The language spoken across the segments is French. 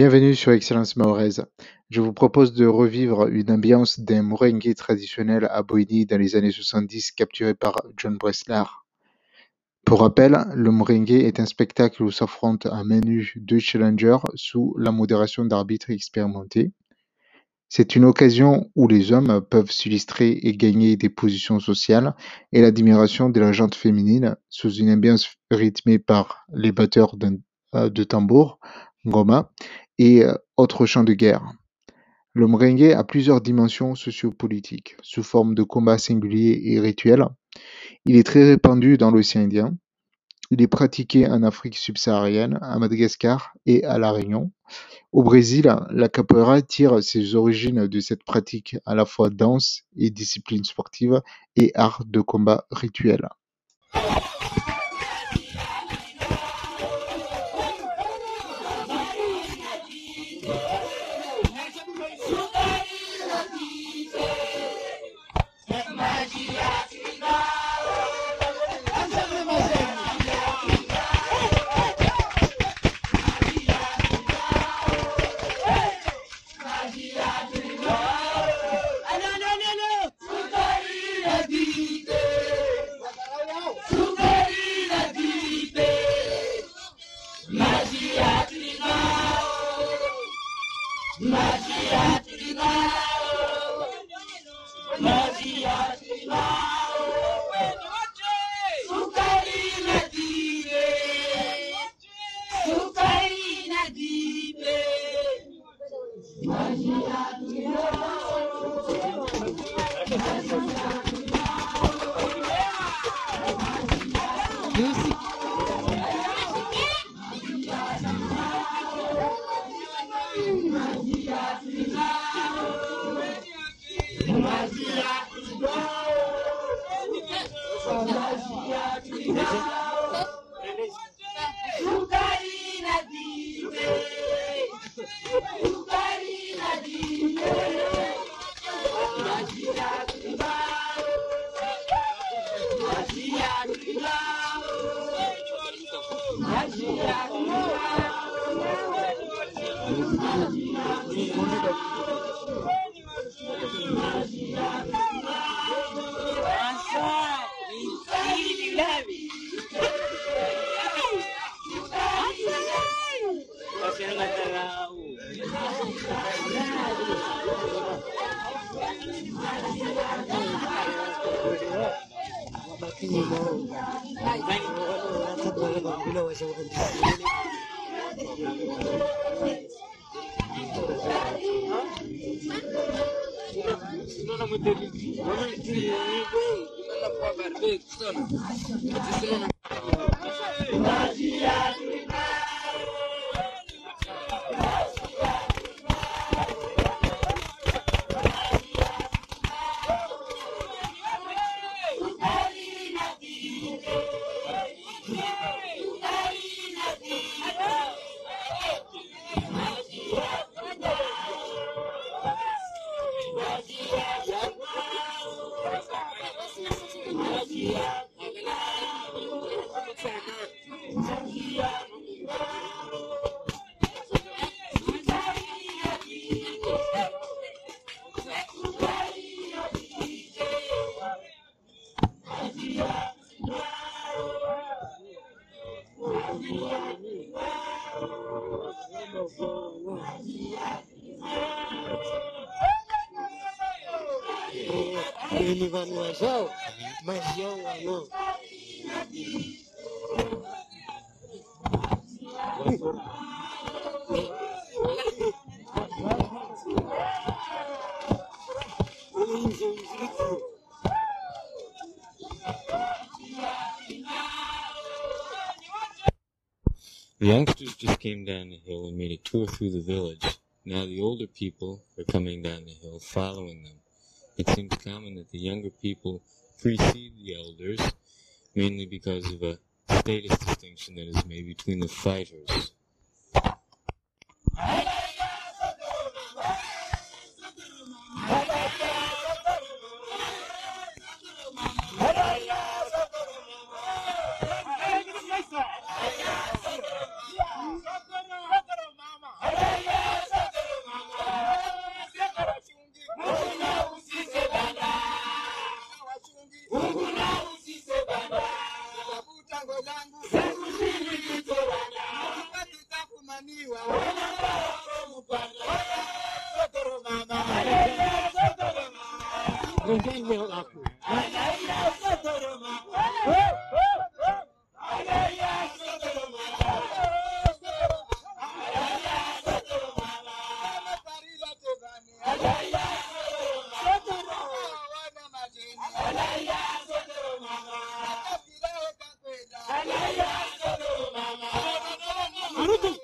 Bienvenue sur Excellence Mahoraise. Je vous propose de revivre une ambiance d'un merengue traditionnel à Boigny dans les années 70 capturé par John Bressler. Pour rappel, le merengue est un spectacle où s'affrontent à main nue deux challengers sous la modération d'arbitres expérimentés. C'est une occasion où les hommes peuvent s'illustrer et gagner des positions sociales et l'admiration de la gente féminine sous une ambiance rythmée par les batteurs de tambour, ngoma, et euh, autres champs de guerre. Le merengue a plusieurs dimensions sociopolitiques, sous forme de combats singuliers et rituels. Il est très répandu dans l'océan Indien. Il est pratiqué en Afrique subsaharienne, à Madagascar et à La Réunion. Au Brésil, la capoeira tire ses origines de cette pratique à la fois danse et discipline sportive et art de combat rituel. Magia, Thank não came down the hill and made a tour through the village. Now the older people are coming down the hill following them. It seems common that the younger people precede the elders, mainly because of a status distinction that is made between the fighters. 歩け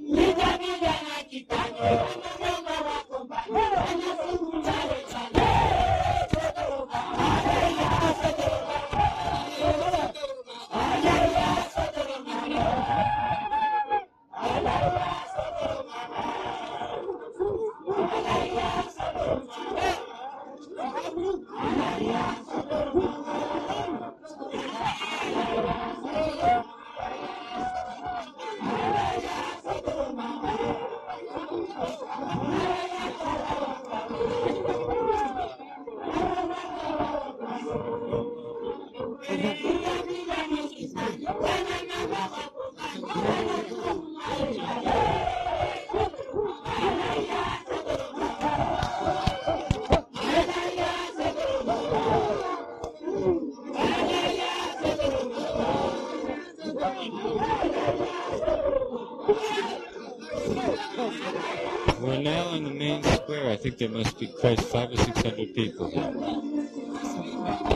Nija nija na kitani. We're now in the main square. I think there must be quite five or six hundred people here.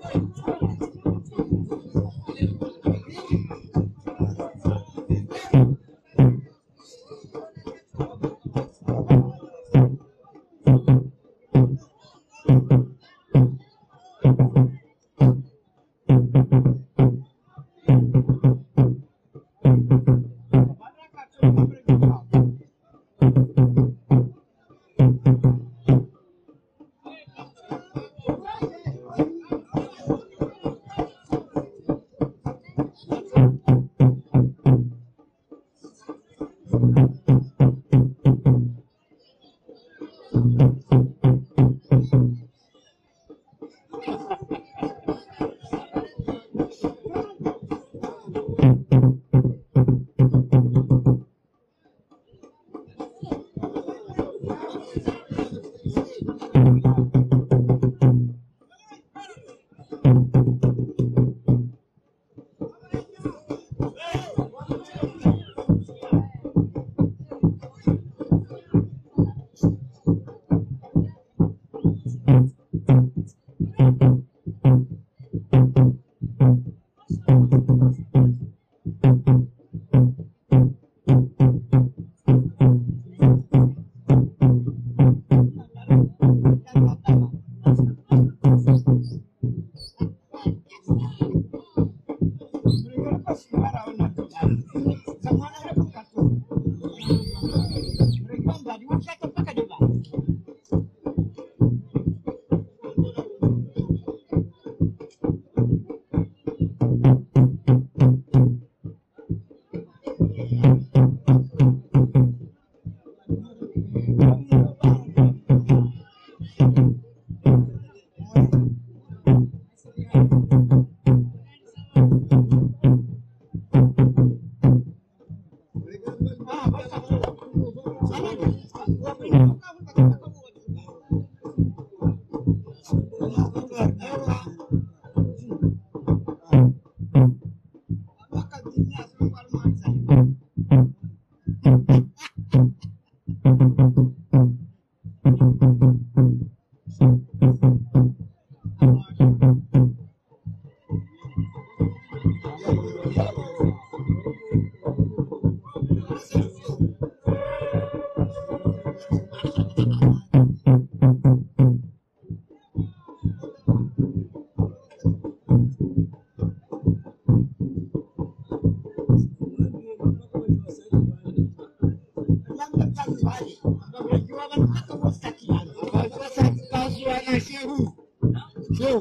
Terima kasih. Terima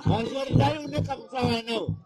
kasih. Terima kasih. Terima kasih.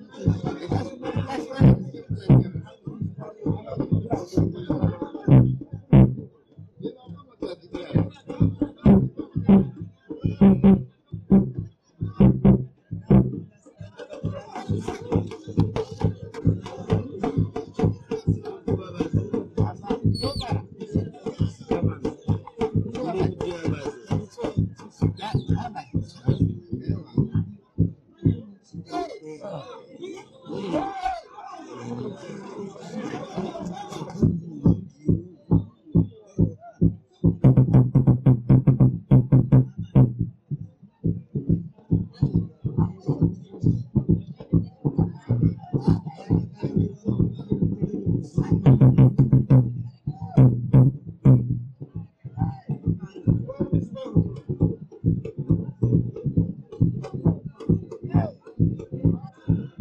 Thank you.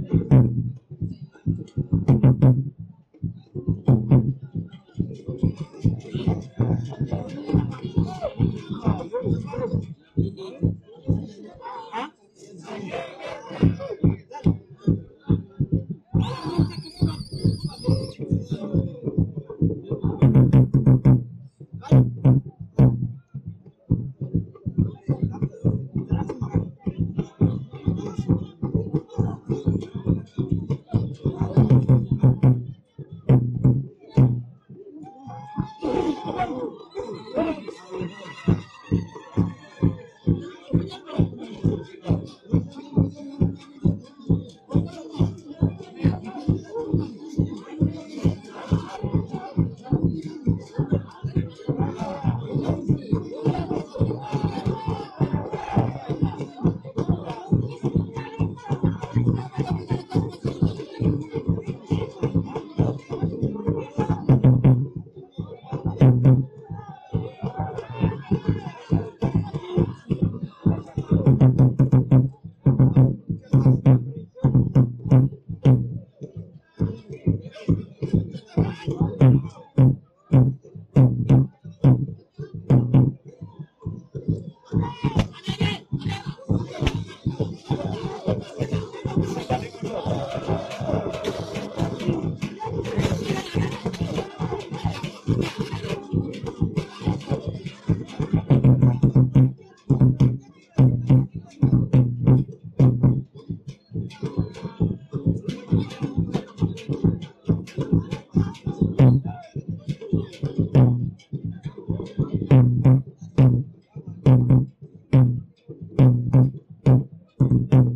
and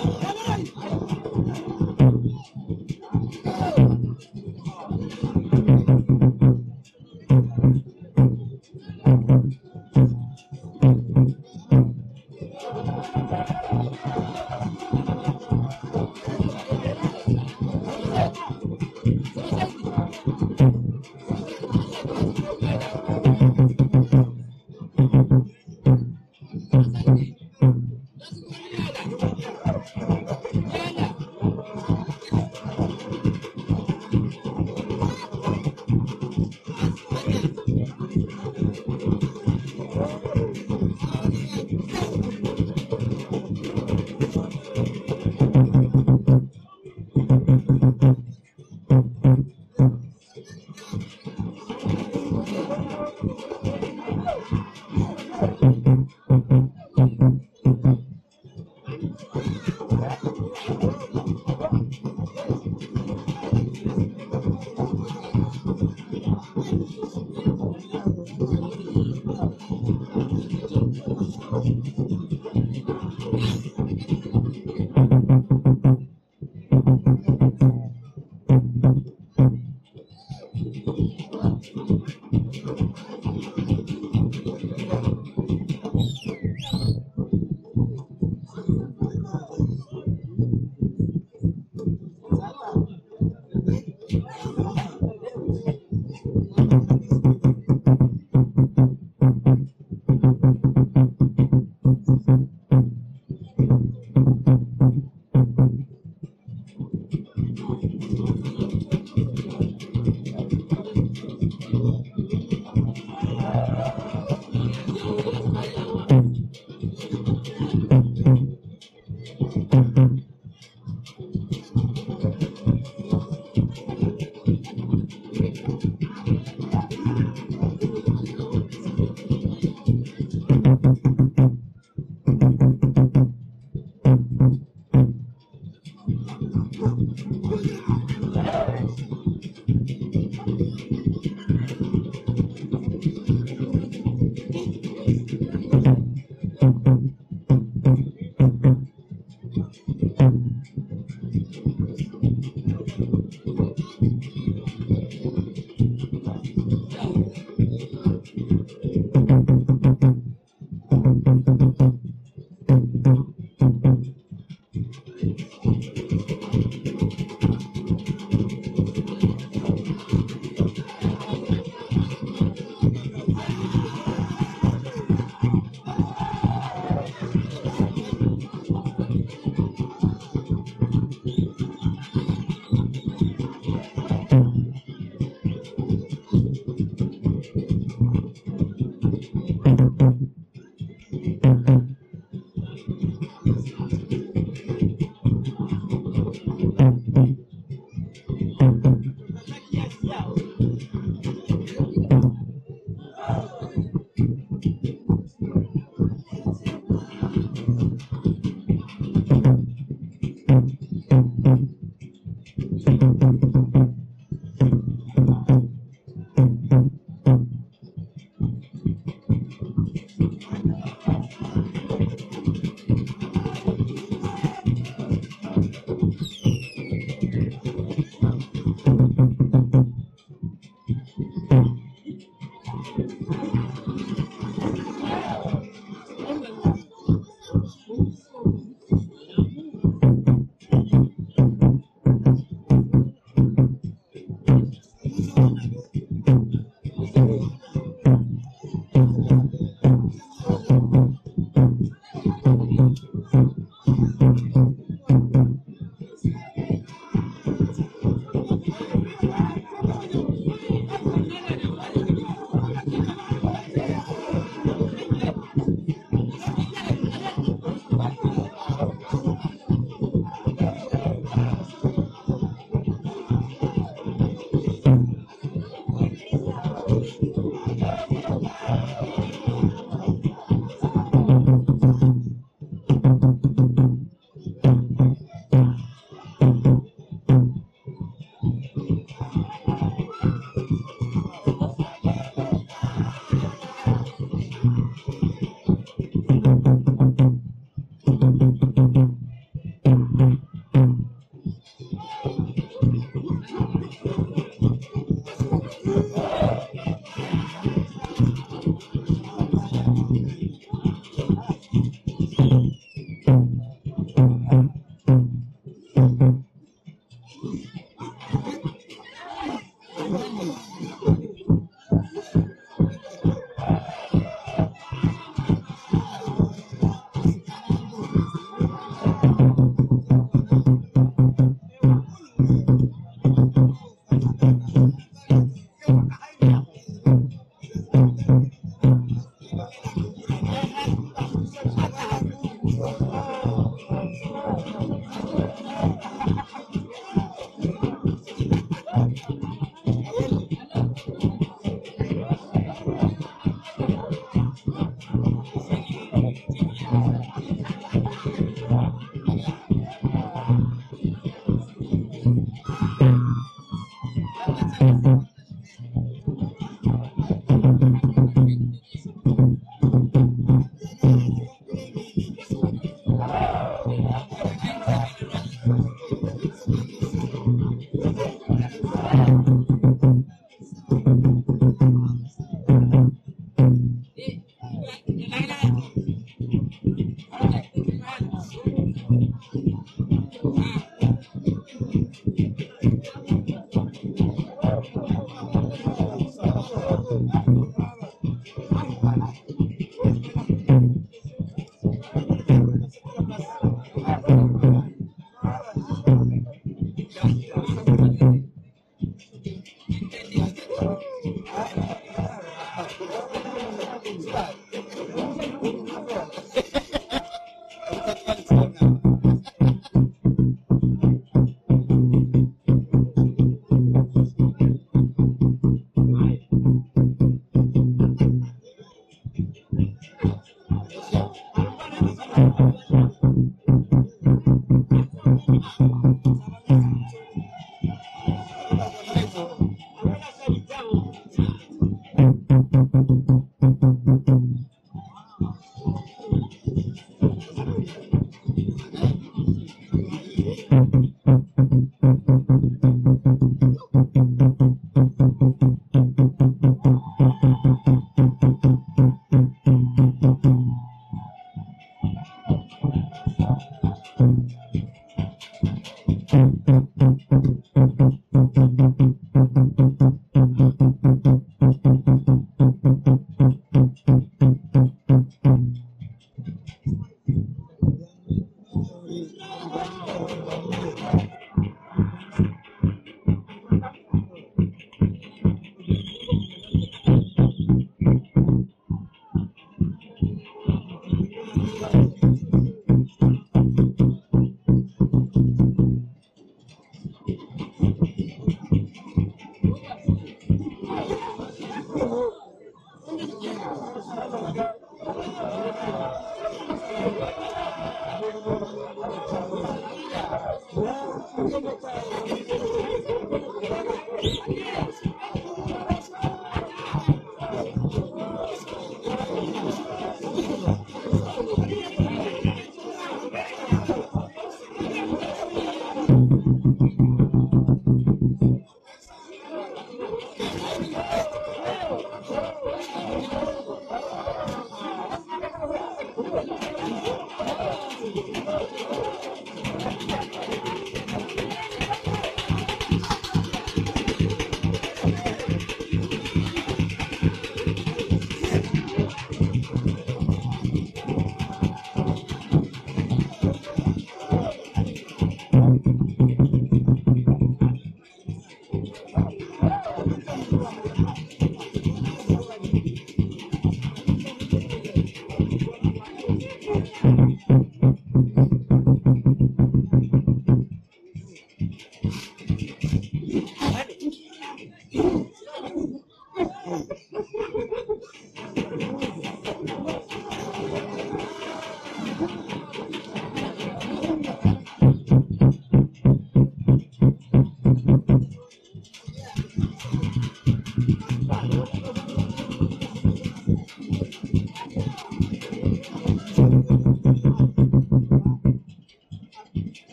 はい! Thank you. Yeah.